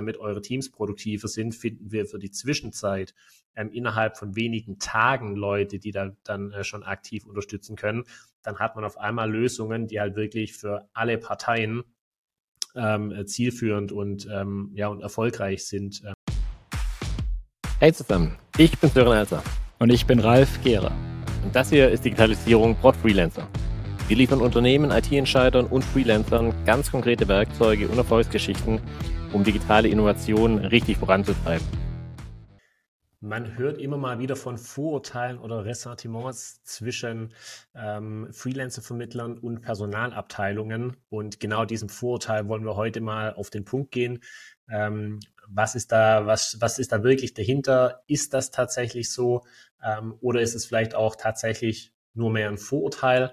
damit eure Teams produktiver sind, finden wir für die Zwischenzeit ähm, innerhalb von wenigen Tagen Leute, die da dann äh, schon aktiv unterstützen können. Dann hat man auf einmal Lösungen, die halt wirklich für alle Parteien ähm, zielführend und, ähm, ja, und erfolgreich sind. Hey zusammen, ich bin Sören Elser. Und ich bin Ralf Gehrer. Und das hier ist Digitalisierung Prod Freelancer. Wir liefern Unternehmen, IT-Entscheidern und Freelancern ganz konkrete Werkzeuge und Erfolgsgeschichten, um digitale Innovationen richtig voranzutreiben. Man hört immer mal wieder von Vorurteilen oder Ressentiments zwischen ähm, Freelancer-Vermittlern und Personalabteilungen. Und genau diesem Vorurteil wollen wir heute mal auf den Punkt gehen. Ähm, was ist da, was, was ist da wirklich dahinter? Ist das tatsächlich so? Ähm, oder ist es vielleicht auch tatsächlich nur mehr ein Vorurteil?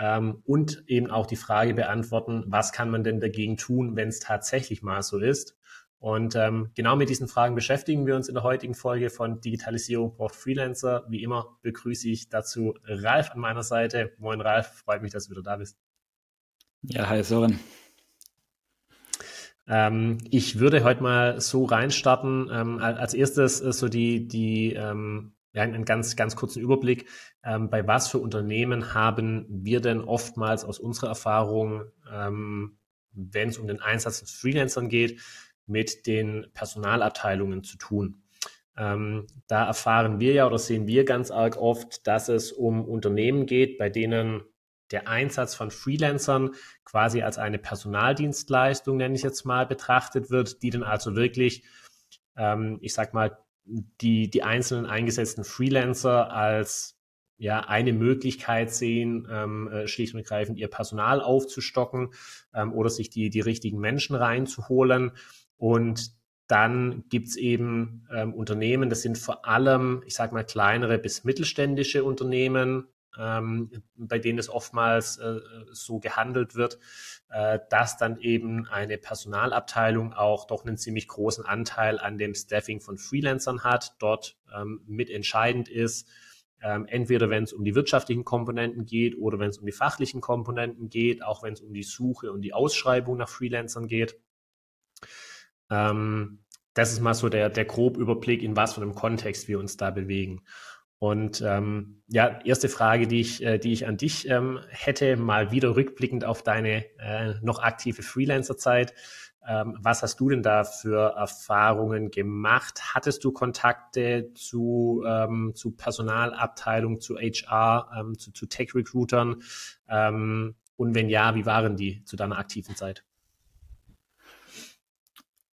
Ähm, und eben auch die Frage beantworten, was kann man denn dagegen tun, wenn es tatsächlich mal so ist. Und ähm, genau mit diesen Fragen beschäftigen wir uns in der heutigen Folge von Digitalisierung braucht Freelancer. Wie immer begrüße ich dazu Ralf an meiner Seite. Moin Ralf, freut mich, dass du wieder da bist. Ja, hi Sören. Ähm, ich würde heute mal so reinstarten. Ähm, als erstes äh, so die, die ähm, ja, einen ganz, ganz kurzen Überblick. Ähm, bei was für Unternehmen haben wir denn oftmals aus unserer Erfahrung, ähm, wenn es um den Einsatz von Freelancern geht, mit den Personalabteilungen zu tun? Ähm, da erfahren wir ja oder sehen wir ganz arg oft, dass es um Unternehmen geht, bei denen der Einsatz von Freelancern quasi als eine Personaldienstleistung, nenne ich jetzt mal, betrachtet wird, die dann also wirklich, ähm, ich sag mal, die, die einzelnen eingesetzten Freelancer als ja, eine Möglichkeit sehen, ähm, äh, schlicht und ergreifend ihr Personal aufzustocken ähm, oder sich die, die richtigen Menschen reinzuholen. Und dann gibt's eben ähm, Unternehmen, das sind vor allem, ich sage mal, kleinere bis mittelständische Unternehmen, ähm, bei denen es oftmals äh, so gehandelt wird, äh, dass dann eben eine Personalabteilung auch doch einen ziemlich großen Anteil an dem Staffing von Freelancern hat, dort ähm, mitentscheidend ist, ähm, entweder wenn es um die wirtschaftlichen Komponenten geht oder wenn es um die fachlichen Komponenten geht, auch wenn es um die Suche und die Ausschreibung nach Freelancern geht. Ähm, das ist mal so der, der grob Überblick, in was für einem Kontext wir uns da bewegen. Und ähm, ja, erste Frage, die ich, äh, die ich an dich ähm, hätte, mal wieder rückblickend auf deine äh, noch aktive Freelancer-Zeit. Ähm, was hast du denn da für Erfahrungen gemacht? Hattest du Kontakte zu, ähm, zu Personalabteilung, zu HR, ähm, zu, zu Tech-Recruitern? Ähm, und wenn ja, wie waren die zu deiner aktiven Zeit?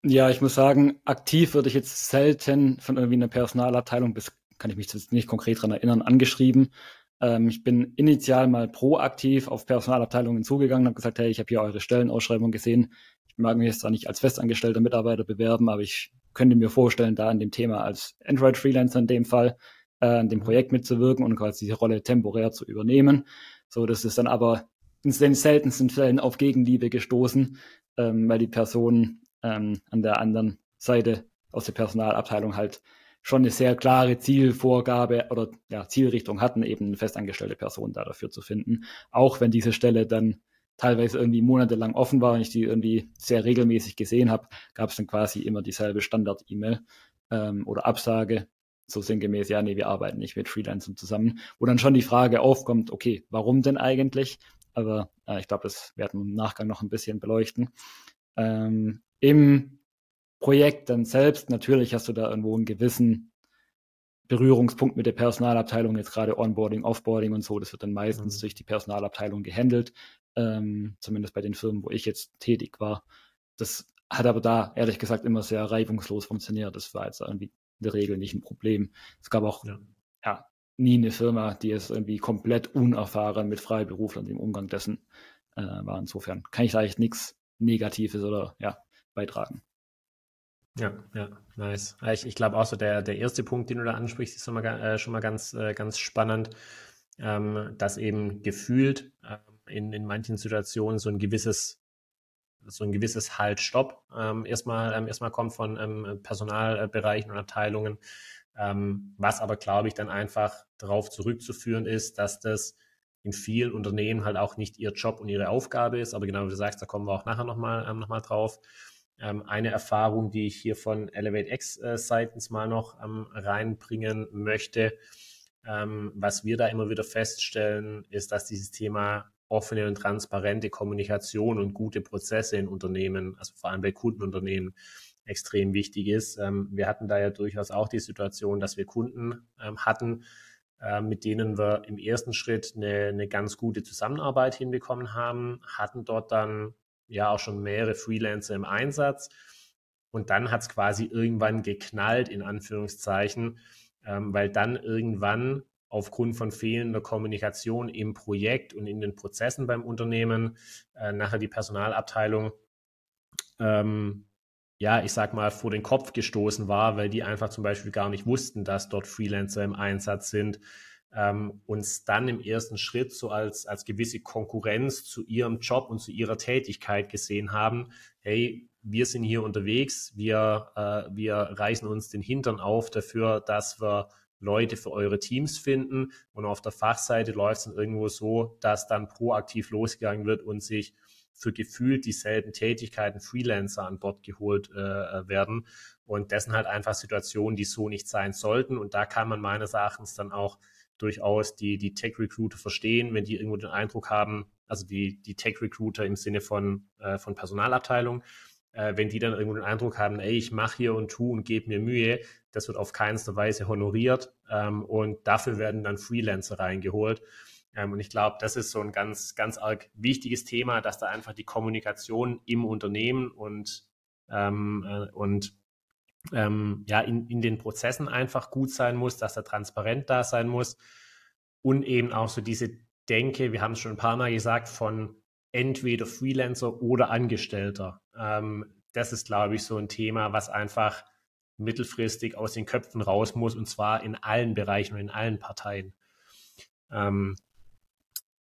Ja, ich muss sagen, aktiv würde ich jetzt selten von irgendwie einer Personalabteilung bis kann ich mich jetzt nicht konkret dran erinnern, angeschrieben. Ähm, ich bin initial mal proaktiv auf Personalabteilungen zugegangen und habe gesagt, hey, ich habe hier eure Stellenausschreibung gesehen. Ich mag mich jetzt da nicht als festangestellter Mitarbeiter bewerben, aber ich könnte mir vorstellen, da an dem Thema als Android-Freelancer in dem Fall äh, an dem Projekt mitzuwirken und quasi die Rolle temporär zu übernehmen. So, das ist dann aber in den seltensten Fällen auf Gegenliebe gestoßen, ähm, weil die Personen ähm, an der anderen Seite aus der Personalabteilung halt schon eine sehr klare Zielvorgabe oder ja, Zielrichtung hatten, eben eine festangestellte Person da dafür zu finden. Auch wenn diese Stelle dann teilweise irgendwie monatelang offen war und ich die irgendwie sehr regelmäßig gesehen habe, gab es dann quasi immer dieselbe Standard-E-Mail ähm, oder Absage, so sinngemäß, ja, nee, wir arbeiten nicht mit Freelancern zusammen, wo dann schon die Frage aufkommt, okay, warum denn eigentlich? Aber äh, ich glaube, das werden wir im Nachgang noch ein bisschen beleuchten. Ähm, Im Projekt dann selbst, natürlich hast du da irgendwo einen gewissen Berührungspunkt mit der Personalabteilung, jetzt gerade Onboarding, Offboarding und so, das wird dann meistens mhm. durch die Personalabteilung gehandelt, ähm, zumindest bei den Firmen, wo ich jetzt tätig war. Das hat aber da, ehrlich gesagt, immer sehr reibungslos funktioniert. Das war jetzt irgendwie in der Regel nicht ein Problem. Es gab auch ja. ja nie eine Firma, die es irgendwie komplett unerfahren mit Freiberuflern im Umgang dessen äh, war. Insofern kann ich da eigentlich nichts Negatives oder ja, beitragen. Ja, ja, nice. Ich, ich glaube auch so, der, der erste Punkt, den du da ansprichst, ist schon mal, äh, schon mal ganz, äh, ganz spannend, ähm, dass eben gefühlt äh, in, in manchen Situationen so ein gewisses so ein gewisses Halt-Stopp ähm, erstmal, ähm, erstmal kommt von ähm, Personalbereichen und Abteilungen, ähm, was aber, glaube ich, dann einfach darauf zurückzuführen ist, dass das in vielen Unternehmen halt auch nicht ihr Job und ihre Aufgabe ist, aber genau wie du sagst, da kommen wir auch nachher nochmal ähm, noch drauf eine Erfahrung, die ich hier von Elevate X äh, seitens mal noch ähm, reinbringen möchte, ähm, was wir da immer wieder feststellen, ist, dass dieses Thema offene und transparente Kommunikation und gute Prozesse in Unternehmen, also vor allem bei Kundenunternehmen, extrem wichtig ist. Ähm, wir hatten da ja durchaus auch die Situation, dass wir Kunden ähm, hatten, mit denen wir im ersten Schritt eine, eine ganz gute Zusammenarbeit hinbekommen haben, hatten dort dann ja auch schon mehrere Freelancer im Einsatz. Und dann hat es quasi irgendwann geknallt, in Anführungszeichen, ähm, weil dann irgendwann aufgrund von fehlender Kommunikation im Projekt und in den Prozessen beim Unternehmen äh, nachher die Personalabteilung ähm, ja, ich sag mal, vor den Kopf gestoßen war, weil die einfach zum Beispiel gar nicht wussten, dass dort Freelancer im Einsatz sind, ähm, uns dann im ersten Schritt so als, als gewisse Konkurrenz zu ihrem Job und zu ihrer Tätigkeit gesehen haben, hey, wir sind hier unterwegs, wir, äh, wir reißen uns den Hintern auf dafür, dass wir Leute für eure Teams finden. Und auf der Fachseite läuft es dann irgendwo so, dass dann proaktiv losgegangen wird und sich für gefühlt dieselben Tätigkeiten Freelancer an Bord geholt äh, werden. Und das sind halt einfach Situationen, die so nicht sein sollten. Und da kann man meines Erachtens dann auch durchaus die, die Tech-Recruiter verstehen, wenn die irgendwo den Eindruck haben, also die, die Tech-Recruiter im Sinne von, äh, von Personalabteilung, äh, wenn die dann irgendwo den Eindruck haben, ey, ich mache hier und tu und gebe mir Mühe, das wird auf keinster Weise honoriert ähm, und dafür werden dann Freelancer reingeholt. Ähm, und ich glaube, das ist so ein ganz, ganz arg wichtiges Thema, dass da einfach die Kommunikation im Unternehmen und, ähm, äh, und ähm, ja, in, in den Prozessen einfach gut sein muss, dass da transparent da sein muss und eben auch so diese Denke, wir haben es schon ein paar Mal gesagt, von entweder Freelancer oder Angestellter. Ähm, das ist, glaube ich, so ein Thema, was einfach mittelfristig aus den Köpfen raus muss und zwar in allen Bereichen und in allen Parteien. Ähm,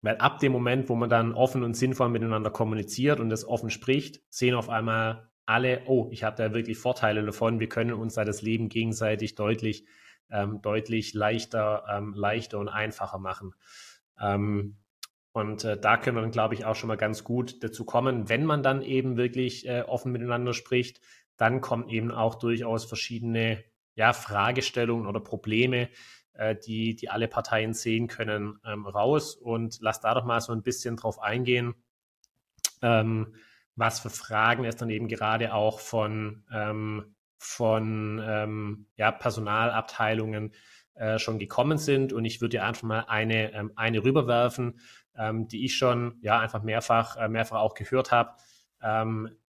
weil ab dem Moment, wo man dann offen und sinnvoll miteinander kommuniziert und das offen spricht, sehen auf einmal alle, oh, ich habe da wirklich Vorteile davon. Wir können uns da das Leben gegenseitig deutlich, ähm, deutlich leichter, ähm, leichter und einfacher machen. Ähm, und äh, da können wir dann, glaube ich, auch schon mal ganz gut dazu kommen, wenn man dann eben wirklich äh, offen miteinander spricht, dann kommen eben auch durchaus verschiedene ja, Fragestellungen oder Probleme, äh, die, die alle Parteien sehen können, ähm, raus und lass da doch mal so ein bisschen drauf eingehen, ähm, was für Fragen es dann eben gerade auch von, ähm, von ähm, ja, Personalabteilungen äh, schon gekommen sind. Und ich würde dir einfach mal eine, ähm, eine rüberwerfen, ähm, die ich schon ja einfach mehrfach, äh, mehrfach auch gehört habe,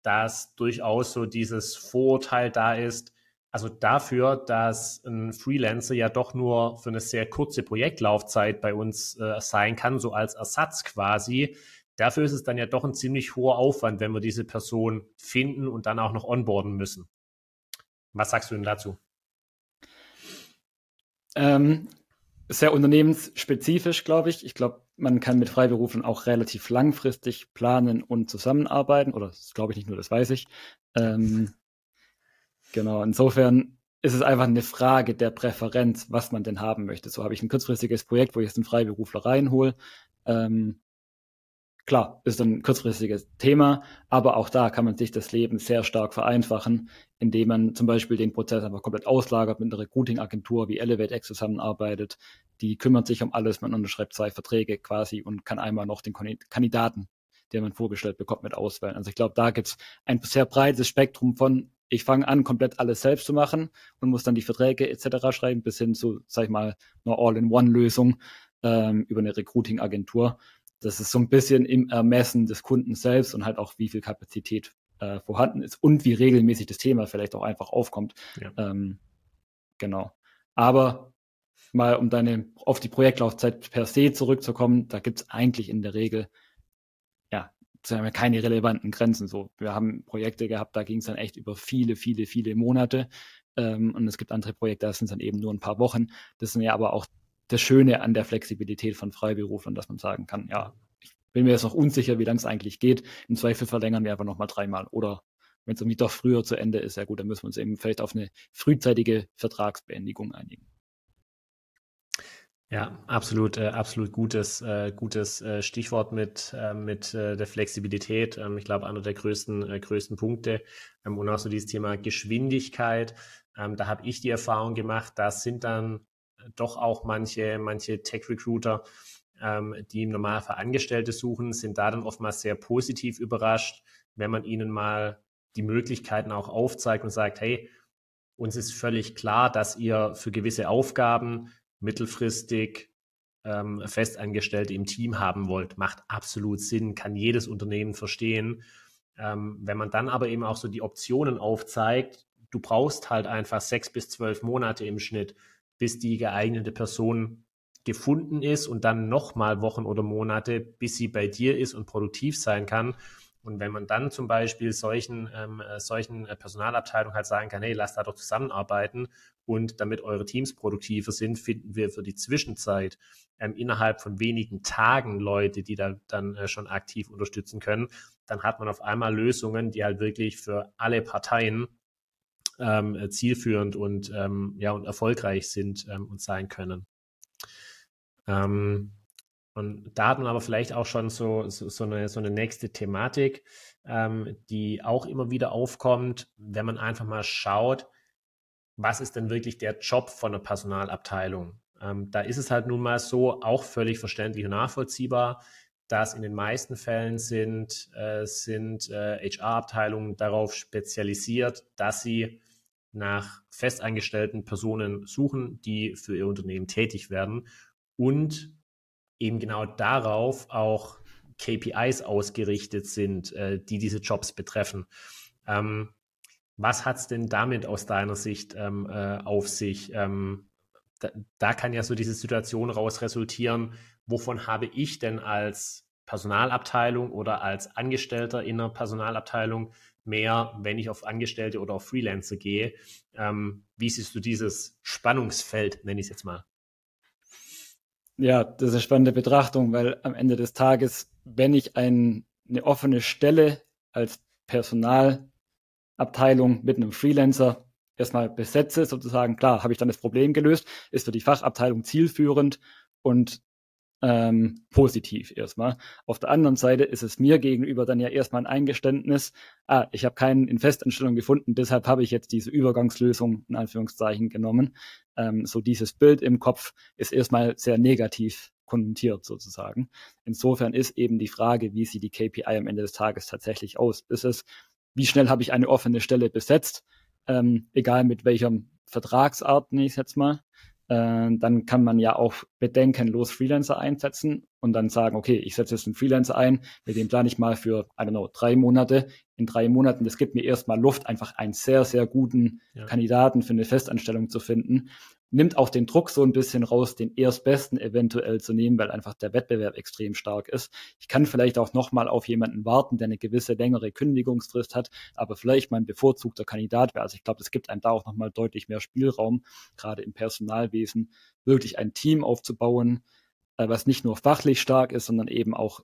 dass durchaus so dieses Vorurteil da ist, also dafür, dass ein Freelancer ja doch nur für eine sehr kurze Projektlaufzeit bei uns äh, sein kann, so als Ersatz quasi, dafür ist es dann ja doch ein ziemlich hoher Aufwand, wenn wir diese Person finden und dann auch noch onboarden müssen. Was sagst du denn dazu? Ähm, sehr unternehmensspezifisch, glaube ich. Ich glaube, man kann mit Freiberufen auch relativ langfristig planen und zusammenarbeiten. Oder das glaube ich nicht nur, das weiß ich. Ähm, Genau, insofern ist es einfach eine Frage der Präferenz, was man denn haben möchte. So habe ich ein kurzfristiges Projekt, wo ich jetzt einen Freiberufler reinhole. Ähm, klar, ist ein kurzfristiges Thema, aber auch da kann man sich das Leben sehr stark vereinfachen, indem man zum Beispiel den Prozess einfach komplett auslagert mit einer Recruiting-Agentur wie ElevateX zusammenarbeitet. Die kümmert sich um alles, man unterschreibt zwei Verträge quasi und kann einmal noch den Kandidaten, den man vorgestellt bekommt, mit auswählen. Also ich glaube, da gibt es ein sehr breites Spektrum von ich fange an, komplett alles selbst zu machen und muss dann die Verträge etc. schreiben, bis hin zu, sag ich mal, einer All-in-One-Lösung ähm, über eine Recruiting-Agentur. Das ist so ein bisschen im Ermessen des Kunden selbst und halt auch, wie viel Kapazität äh, vorhanden ist und wie regelmäßig das Thema vielleicht auch einfach aufkommt. Ja. Ähm, genau. Aber mal um deine auf die Projektlaufzeit per se zurückzukommen, da gibt es eigentlich in der Regel wir keine relevanten Grenzen. So, wir haben Projekte gehabt, da ging es dann echt über viele, viele, viele Monate. Ähm, und es gibt andere Projekte, da sind es dann eben nur ein paar Wochen. Das ist ja aber auch das Schöne an der Flexibilität von Freiberuflern, dass man sagen kann, ja, ich bin mir jetzt noch unsicher, wie lange es eigentlich geht. Im Zweifel verlängern wir einfach nochmal dreimal. Oder wenn es irgendwie doch früher zu Ende ist, ja gut, dann müssen wir uns eben vielleicht auf eine frühzeitige Vertragsbeendigung einigen. Ja, absolut, äh, absolut gutes, äh, gutes äh, Stichwort mit, äh, mit äh, der Flexibilität. Ähm, ich glaube, einer der größten, äh, größten Punkte. Ähm, und auch so dieses Thema Geschwindigkeit. Ähm, da habe ich die Erfahrung gemacht, da sind dann doch auch manche, manche Tech-Recruiter, ähm, die im Normalfall Angestellte suchen, sind da dann oftmals sehr positiv überrascht, wenn man ihnen mal die Möglichkeiten auch aufzeigt und sagt, hey, uns ist völlig klar, dass ihr für gewisse Aufgaben mittelfristig ähm, Festangestellte im Team haben wollt, macht absolut Sinn, kann jedes Unternehmen verstehen. Ähm, wenn man dann aber eben auch so die Optionen aufzeigt, du brauchst halt einfach sechs bis zwölf Monate im Schnitt, bis die geeignete Person gefunden ist und dann nochmal Wochen oder Monate, bis sie bei dir ist und produktiv sein kann. Und wenn man dann zum Beispiel solchen, ähm, äh, solchen äh, Personalabteilungen halt sagen kann, hey, lasst da doch zusammenarbeiten und damit eure Teams produktiver sind, finden wir für die Zwischenzeit ähm, innerhalb von wenigen Tagen Leute, die da dann äh, schon aktiv unterstützen können, dann hat man auf einmal Lösungen, die halt wirklich für alle Parteien ähm, äh, zielführend und, ähm, ja, und erfolgreich sind ähm, und sein können. Ähm, und da hat man aber vielleicht auch schon so, so, so, eine, so eine nächste Thematik, ähm, die auch immer wieder aufkommt, wenn man einfach mal schaut, was ist denn wirklich der Job von einer Personalabteilung? Ähm, da ist es halt nun mal so, auch völlig verständlich und nachvollziehbar, dass in den meisten Fällen sind, äh, sind äh, HR-Abteilungen darauf spezialisiert, dass sie nach festangestellten Personen suchen, die für ihr Unternehmen tätig werden und eben genau darauf auch KPIs ausgerichtet sind, äh, die diese Jobs betreffen. Ähm, was hat es denn damit aus deiner Sicht ähm, äh, auf sich? Ähm, da, da, kann ja so diese Situation raus resultieren, wovon habe ich denn als Personalabteilung oder als Angestellter in einer Personalabteilung mehr, wenn ich auf Angestellte oder auf Freelancer gehe? Ähm, wie siehst du dieses Spannungsfeld, nenne ich es jetzt mal? Ja, das ist eine spannende Betrachtung, weil am Ende des Tages, wenn ich ein, eine offene Stelle als Personalabteilung mit einem Freelancer erstmal besetze, sozusagen, klar, habe ich dann das Problem gelöst, ist für die Fachabteilung zielführend und ähm, positiv erstmal. Auf der anderen Seite ist es mir gegenüber dann ja erstmal ein Eingeständnis, ah, ich habe keinen in Festanstellung gefunden, deshalb habe ich jetzt diese Übergangslösung in Anführungszeichen genommen. Ähm, so dieses Bild im Kopf ist erstmal sehr negativ konnotiert sozusagen. Insofern ist eben die Frage, wie sieht die KPI am Ende des Tages tatsächlich aus? Ist es, wie schnell habe ich eine offene Stelle besetzt, ähm, egal mit welchem Vertragsart, nenne ich jetzt mal, äh, dann kann man ja auch bedenkenlos Freelancer einsetzen und dann sagen, okay, ich setze jetzt einen Freelancer ein, mit dem plane ich mal für, I don't know, drei Monate. In drei Monaten, das gibt mir erstmal Luft, einfach einen sehr, sehr guten ja. Kandidaten für eine Festanstellung zu finden nimmt auch den Druck so ein bisschen raus, den Erstbesten eventuell zu nehmen, weil einfach der Wettbewerb extrem stark ist. Ich kann vielleicht auch nochmal auf jemanden warten, der eine gewisse längere Kündigungsfrist hat, aber vielleicht mein bevorzugter Kandidat wäre. Also ich glaube, es gibt einem da auch nochmal deutlich mehr Spielraum, gerade im Personalwesen, wirklich ein Team aufzubauen, äh, was nicht nur fachlich stark ist, sondern eben auch,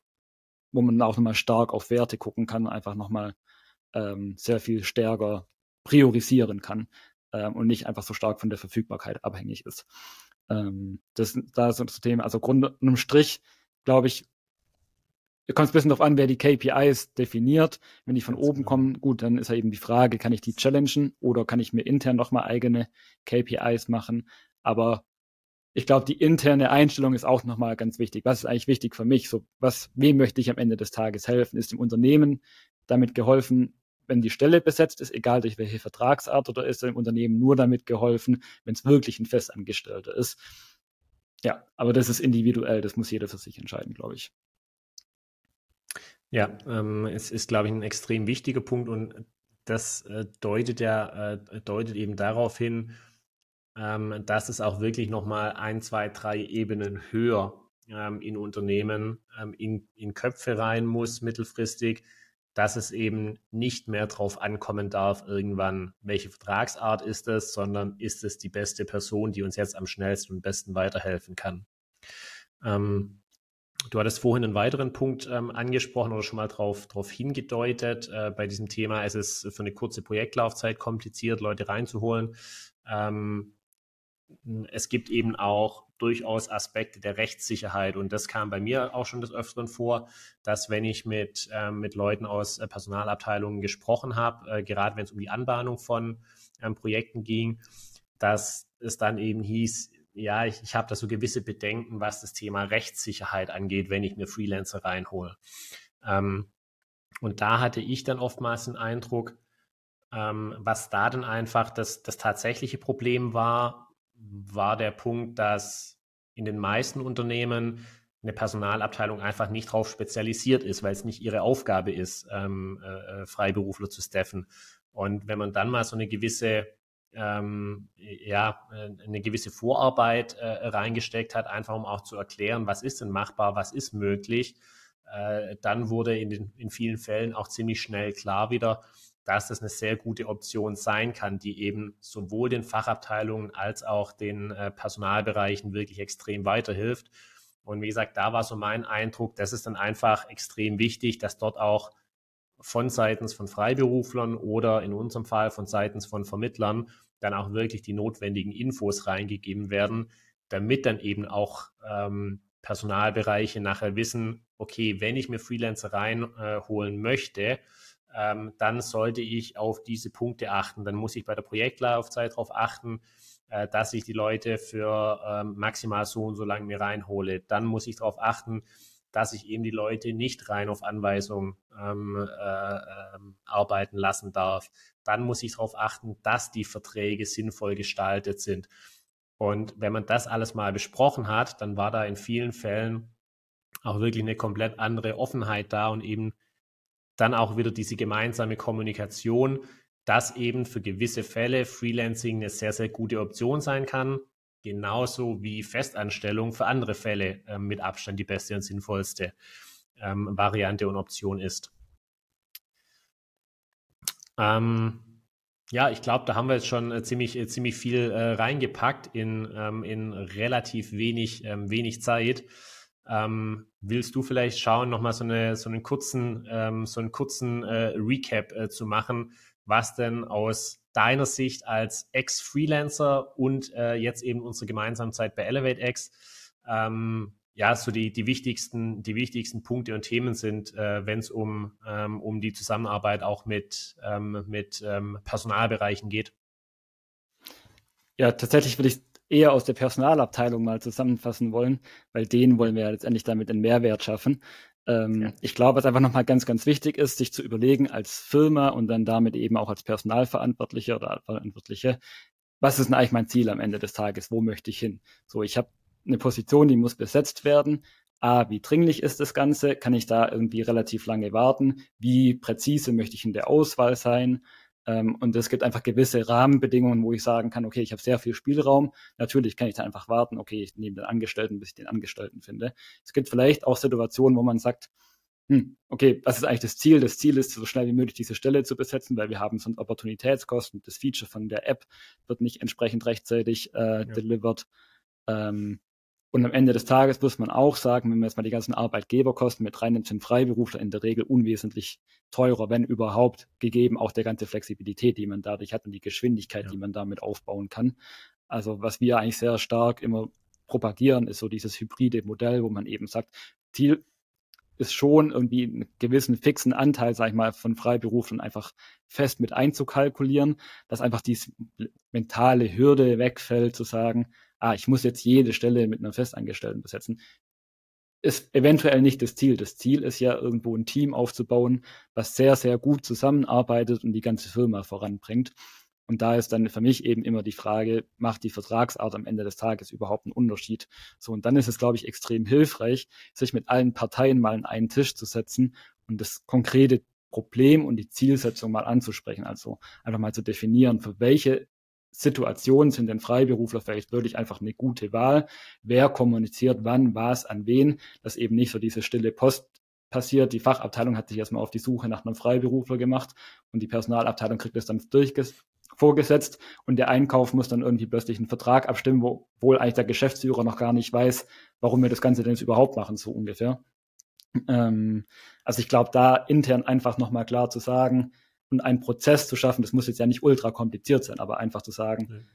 wo man auch nochmal stark auf Werte gucken kann, einfach nochmal ähm, sehr viel stärker priorisieren kann ähm, und nicht einfach so stark von der Verfügbarkeit abhängig ist. Ähm, das, da ist das Thema. Also Grund unterm Strich, glaube ich, kommt es ein bisschen darauf an, wer die KPIs definiert. Wenn die von oben genau. kommen, gut, dann ist ja eben die Frage, kann ich die challengen oder kann ich mir intern nochmal eigene KPIs machen? Aber ich glaube, die interne Einstellung ist auch nochmal ganz wichtig. Was ist eigentlich wichtig für mich? So, was, wem möchte ich am Ende des Tages helfen? Ist dem Unternehmen damit geholfen, wenn die Stelle besetzt ist, egal durch welche Vertragsart oder ist dem Unternehmen nur damit geholfen, wenn es wirklich ein Festangestellter ist. Ja, aber das ist individuell, das muss jeder für sich entscheiden, glaube ich. Ja, ähm, es ist, glaube ich, ein extrem wichtiger Punkt und das äh, deutet ja äh, deutet eben darauf hin, ähm, dass es auch wirklich nochmal ein, zwei, drei Ebenen höher ähm, in Unternehmen ähm, in, in Köpfe rein muss mittelfristig, dass es eben nicht mehr darauf ankommen darf, irgendwann, welche Vertragsart ist es, sondern ist es die beste Person, die uns jetzt am schnellsten und besten weiterhelfen kann. Ähm, du hattest vorhin einen weiteren Punkt ähm, angesprochen oder schon mal darauf drauf hingedeutet. Äh, bei diesem Thema ist es für eine kurze Projektlaufzeit kompliziert, Leute reinzuholen. Ähm, es gibt eben auch durchaus Aspekte der Rechtssicherheit und das kam bei mir auch schon des Öfteren vor, dass wenn ich mit, äh, mit Leuten aus äh, Personalabteilungen gesprochen habe, äh, gerade wenn es um die Anbahnung von ähm, Projekten ging, dass es dann eben hieß, ja, ich, ich habe da so gewisse Bedenken, was das Thema Rechtssicherheit angeht, wenn ich mir Freelancer reinhole. Ähm, und da hatte ich dann oftmals den Eindruck, ähm, was da dann einfach das, das tatsächliche Problem war, war der Punkt, dass in den meisten Unternehmen eine Personalabteilung einfach nicht darauf spezialisiert ist, weil es nicht ihre Aufgabe ist, ähm, äh, äh, Freiberufler zu staffen. Und wenn man dann mal so eine gewisse ähm, ja, eine gewisse Vorarbeit äh, reingesteckt hat, einfach um auch zu erklären, was ist denn machbar, was ist möglich, äh, dann wurde in, den, in vielen Fällen auch ziemlich schnell klar wieder, dass das eine sehr gute Option sein kann, die eben sowohl den Fachabteilungen als auch den äh, Personalbereichen wirklich extrem weiterhilft. Und wie gesagt, da war so mein Eindruck, das ist dann einfach extrem wichtig, dass dort auch von seitens von Freiberuflern oder in unserem Fall von seitens von Vermittlern dann auch wirklich die notwendigen Infos reingegeben werden, damit dann eben auch ähm, Personalbereiche nachher wissen, okay, wenn ich mir Freelancer reinholen äh, möchte, ähm, dann sollte ich auf diese Punkte achten. Dann muss ich bei der Projektlaufzeit darauf achten, äh, dass ich die Leute für ähm, maximal so und so lange mir reinhole. Dann muss ich darauf achten, dass ich eben die Leute nicht rein auf Anweisung ähm, äh, äh, arbeiten lassen darf. Dann muss ich darauf achten, dass die Verträge sinnvoll gestaltet sind. Und wenn man das alles mal besprochen hat, dann war da in vielen Fällen auch wirklich eine komplett andere Offenheit da und eben dann auch wieder diese gemeinsame Kommunikation, dass eben für gewisse Fälle Freelancing eine sehr, sehr gute Option sein kann. Genauso wie Festanstellung für andere Fälle äh, mit Abstand die beste und sinnvollste ähm, Variante und Option ist. Ähm, ja, ich glaube, da haben wir jetzt schon äh, ziemlich, äh, ziemlich viel äh, reingepackt in, ähm, in relativ wenig, ähm, wenig Zeit. Ähm, willst du vielleicht schauen, nochmal so, eine, so einen kurzen, ähm, so einen kurzen äh, Recap äh, zu machen, was denn aus deiner Sicht als Ex-Freelancer und äh, jetzt eben unsere gemeinsame Zeit bei ElevateX, ähm, ja, so die, die, wichtigsten, die wichtigsten Punkte und Themen sind, äh, wenn es um, ähm, um die Zusammenarbeit auch mit, ähm, mit ähm, Personalbereichen geht? Ja, tatsächlich würde ich eher aus der Personalabteilung mal zusammenfassen wollen, weil denen wollen wir ja letztendlich damit einen Mehrwert schaffen. Ähm, ja. Ich glaube, was einfach nochmal ganz, ganz wichtig ist, sich zu überlegen als Firma und dann damit eben auch als Personalverantwortlicher oder Verantwortliche, was ist denn eigentlich mein Ziel am Ende des Tages? Wo möchte ich hin? So, ich habe eine Position, die muss besetzt werden. A, wie dringlich ist das Ganze? Kann ich da irgendwie relativ lange warten? Wie präzise möchte ich in der Auswahl sein? Ähm, und es gibt einfach gewisse Rahmenbedingungen, wo ich sagen kann, okay, ich habe sehr viel Spielraum. Natürlich kann ich da einfach warten, okay, ich nehme den Angestellten, bis ich den Angestellten finde. Es gibt vielleicht auch Situationen, wo man sagt, hm, okay, was ist eigentlich das Ziel? Das Ziel ist, so schnell wie möglich diese Stelle zu besetzen, weil wir haben so Opportunitätskosten. Das Feature von der App wird nicht entsprechend rechtzeitig äh, ja. delivered. Ähm, und am Ende des Tages muss man auch sagen, wenn man jetzt mal die ganzen Arbeitgeberkosten mit reinnimmt, sind Freiberufler in der Regel unwesentlich teurer, wenn überhaupt, gegeben auch der ganze Flexibilität, die man dadurch hat und die Geschwindigkeit, ja. die man damit aufbauen kann. Also was wir eigentlich sehr stark immer propagieren, ist so dieses hybride Modell, wo man eben sagt, Ziel ist schon irgendwie einen gewissen fixen Anteil, sag ich mal, von Freiberuflern einfach fest mit einzukalkulieren, dass einfach diese mentale Hürde wegfällt, zu sagen, ah, ich muss jetzt jede Stelle mit einer Festangestellten besetzen, ist eventuell nicht das Ziel. Das Ziel ist ja irgendwo ein Team aufzubauen, was sehr, sehr gut zusammenarbeitet und die ganze Firma voranbringt. Und da ist dann für mich eben immer die Frage, macht die Vertragsart am Ende des Tages überhaupt einen Unterschied? So, und dann ist es, glaube ich, extrem hilfreich, sich mit allen Parteien mal an einen Tisch zu setzen und das konkrete Problem und die Zielsetzung mal anzusprechen. Also einfach mal zu definieren, für welche Situationen sind denn Freiberufler vielleicht wirklich einfach eine gute Wahl? Wer kommuniziert wann, was, an wen? Dass eben nicht so diese stille Post passiert. Die Fachabteilung hat sich erstmal auf die Suche nach einem Freiberufler gemacht und die Personalabteilung kriegt es dann vorgesetzt und der Einkauf muss dann irgendwie plötzlich einen Vertrag abstimmen, wo wohl eigentlich der Geschäftsführer noch gar nicht weiß, warum wir das Ganze denn jetzt überhaupt machen, so ungefähr. Ähm, also ich glaube, da intern einfach nochmal klar zu sagen, und einen Prozess zu schaffen, das muss jetzt ja nicht ultra kompliziert sein, aber einfach zu sagen,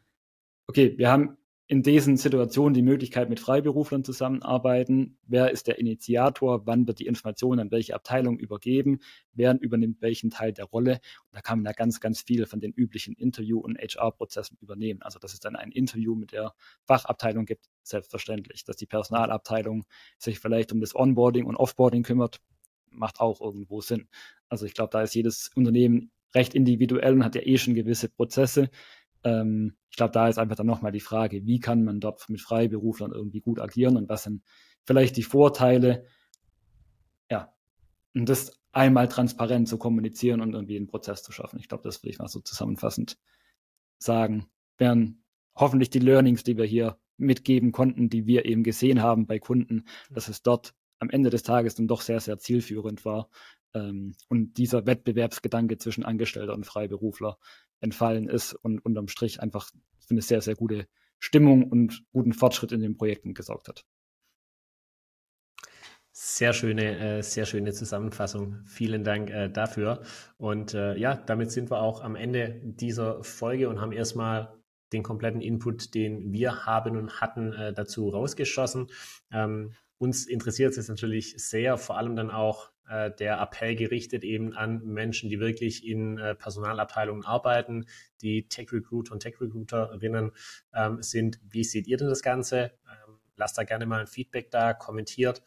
okay, wir haben in diesen Situationen die Möglichkeit mit Freiberuflern zusammenarbeiten. Wer ist der Initiator? Wann wird die Information an welche Abteilung übergeben? Wer übernimmt welchen Teil der Rolle? Und da kann man ja ganz, ganz viel von den üblichen Interview- und HR-Prozessen übernehmen. Also, dass es dann ein Interview mit der Fachabteilung gibt, selbstverständlich. Dass die Personalabteilung sich vielleicht um das Onboarding und Offboarding kümmert, macht auch irgendwo Sinn. Also, ich glaube, da ist jedes Unternehmen recht individuell und hat ja eh schon gewisse Prozesse. Ähm, ich glaube, da ist einfach dann nochmal die Frage, wie kann man dort mit Freiberuflern irgendwie gut agieren und was sind vielleicht die Vorteile, ja, und das einmal transparent zu kommunizieren und irgendwie einen Prozess zu schaffen. Ich glaube, das will ich mal so zusammenfassend sagen. Wären hoffentlich die Learnings, die wir hier mitgeben konnten, die wir eben gesehen haben bei Kunden, dass es dort am Ende des Tages dann doch sehr, sehr zielführend war. Ähm, und dieser Wettbewerbsgedanke zwischen Angestellter und Freiberufler entfallen ist und unterm Strich einfach für eine sehr, sehr gute Stimmung und guten Fortschritt in den Projekten gesorgt hat. Sehr schöne, äh, sehr schöne Zusammenfassung. Vielen Dank äh, dafür. Und äh, ja, damit sind wir auch am Ende dieser Folge und haben erstmal den kompletten Input, den wir haben und hatten, äh, dazu rausgeschossen. Ähm, uns interessiert es natürlich sehr, vor allem dann auch äh, der Appell gerichtet eben an Menschen, die wirklich in äh, Personalabteilungen arbeiten, die Tech-Recruiter und Tech-Recruiterinnen ähm, sind. Wie seht ihr denn das Ganze? Ähm, lasst da gerne mal ein Feedback da, kommentiert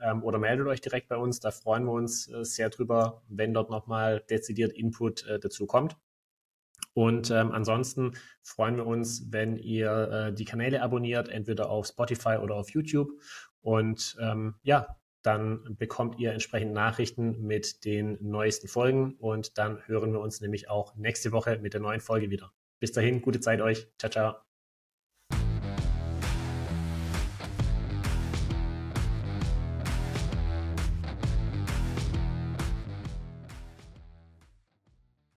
ähm, oder meldet euch direkt bei uns. Da freuen wir uns äh, sehr drüber, wenn dort nochmal dezidiert Input äh, dazu kommt. Und ähm, ansonsten freuen wir uns, wenn ihr äh, die Kanäle abonniert, entweder auf Spotify oder auf YouTube. Und ähm, ja, dann bekommt ihr entsprechend Nachrichten mit den neuesten Folgen und dann hören wir uns nämlich auch nächste Woche mit der neuen Folge wieder. Bis dahin, gute Zeit euch. Ciao, ciao.